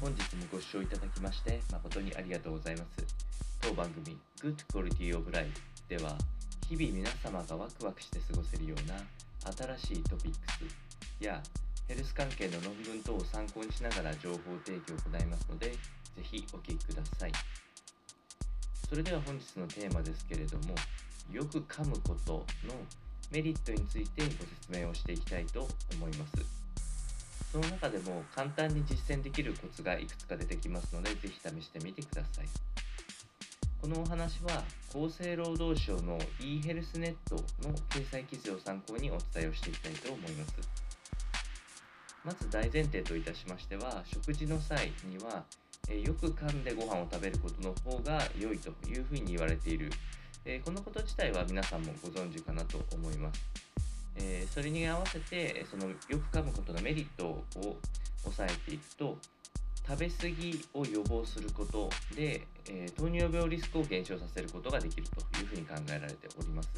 本日もご視聴いただきまして誠にありがとうございます。当番組 Good Quality of Life では日々皆様がワクワクして過ごせるような新しいトピックスやヘルス関係の論文等を参考にしながら情報提供を行いますのでぜひお聞きください。それでは本日のテーマですけれどもよく噛むことのメリットについてご説明をしていきたいと思います。その中でも簡単に実践できるコツがいくつか出てきますので、ぜひ試してみてください。このお話は厚生労働省の e ヘルスネットの掲載記事を参考にお伝えをしていきたいと思います。まず大前提といたしましては、食事の際には、えよく噛んでご飯を食べることの方が良いというふうに言われている、えこのこと自体は皆さんもご存知かなと思います。えー、それに合わせてそのよく噛むことのメリットを抑えていくと食べ過ぎを予防することで、えー、糖尿病リスクを減少させることができるというふうに考えられております。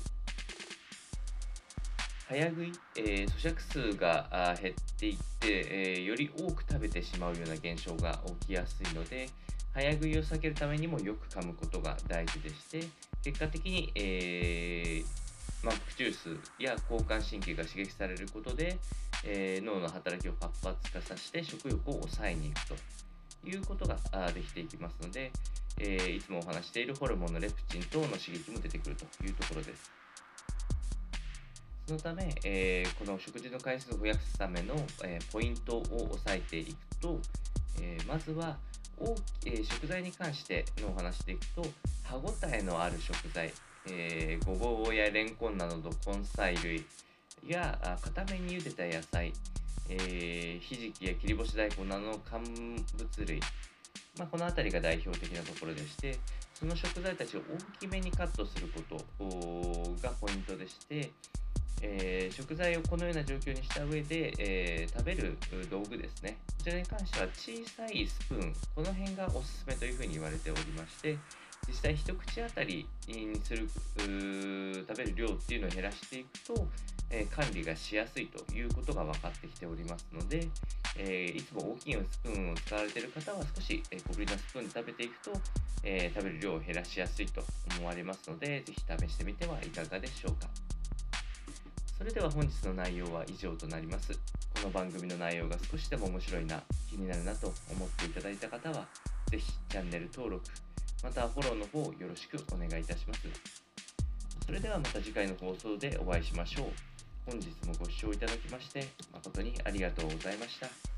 早食い、えー、咀嚼数が減っていって、えー、より多く食べてしまうような現象が起きやすいので早食いを避けるためにもよく噛むことが大事でして結果的に、えー満腹中枢や交感神経が刺激されることで、えー、脳の働きを活発化させて食欲を抑えにいくということができていきますので、えー、いつもお話しているホルモンのレプチン等の刺激も出てくるというところです。そのため、えー、この食事の回数を増やすための、えポイントを押さえていくと、えまずは大き、え食材に関してのお話でいくと歯ごたえのある食材えー、ごぼうやれんこんなどの根菜類や固めに茹でた野菜、えー、ひじきや切り干し大根などの乾物類、まあ、この辺りが代表的なところでしてその食材たちを大きめにカットすることがポイントでして、えー、食材をこのような状況にした上で、えー、食べる道具ですね。こちらに関しては小さいスプーンこの辺がおすすめというふうに言われておりまして実際一口当たりにする食べる量っていうのを減らしていくと、えー、管理がしやすいということが分かってきておりますので、えー、いつも大きいスプーンを使われている方は少し、え小ぶりなスプーンで食べていくと、え食べる量を減らしやすいと思われますので是非試してみてはいかがでしょうか。それでは本日の内容は以上となります。この番組の内容が少しでも面白いな気になるなと思っていただいた方は是非チャンネル登録またフォローの方よろしくお願いいたします。それではまた次回の放送でお会いしましょう。本日もご視聴いただきまして誠にありがとうございました。